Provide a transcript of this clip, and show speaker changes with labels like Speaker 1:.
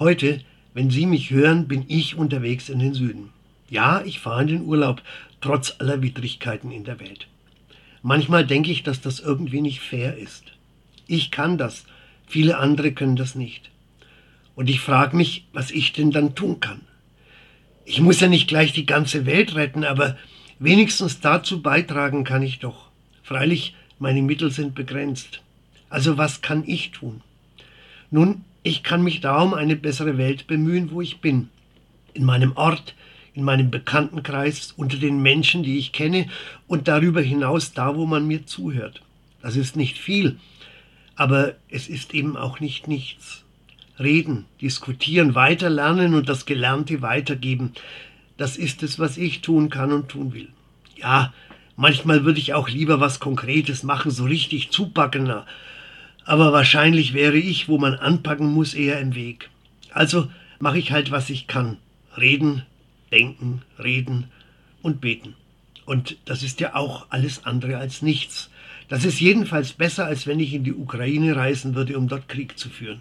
Speaker 1: Heute, wenn Sie mich hören, bin ich unterwegs in den Süden. Ja, ich fahre in den Urlaub, trotz aller Widrigkeiten in der Welt. Manchmal denke ich, dass das irgendwie nicht fair ist. Ich kann das, viele andere können das nicht. Und ich frage mich, was ich denn dann tun kann. Ich muss ja nicht gleich die ganze Welt retten, aber wenigstens dazu beitragen kann ich doch. Freilich, meine Mittel sind begrenzt. Also was kann ich tun? Nun, ich kann mich da um eine bessere Welt bemühen, wo ich bin. In meinem Ort, in meinem Bekanntenkreis, unter den Menschen, die ich kenne und darüber hinaus da, wo man mir zuhört. Das ist nicht viel, aber es ist eben auch nicht nichts. Reden, diskutieren, weiterlernen und das Gelernte weitergeben, das ist es, was ich tun kann und tun will. Ja, manchmal würde ich auch lieber was Konkretes machen, so richtig zupackener, aber wahrscheinlich wäre ich, wo man anpacken muss, eher im Weg. Also mache ich halt, was ich kann. Reden, denken, reden und beten. Und das ist ja auch alles andere als nichts. Das ist jedenfalls besser, als wenn ich in die Ukraine reisen würde, um dort Krieg zu führen.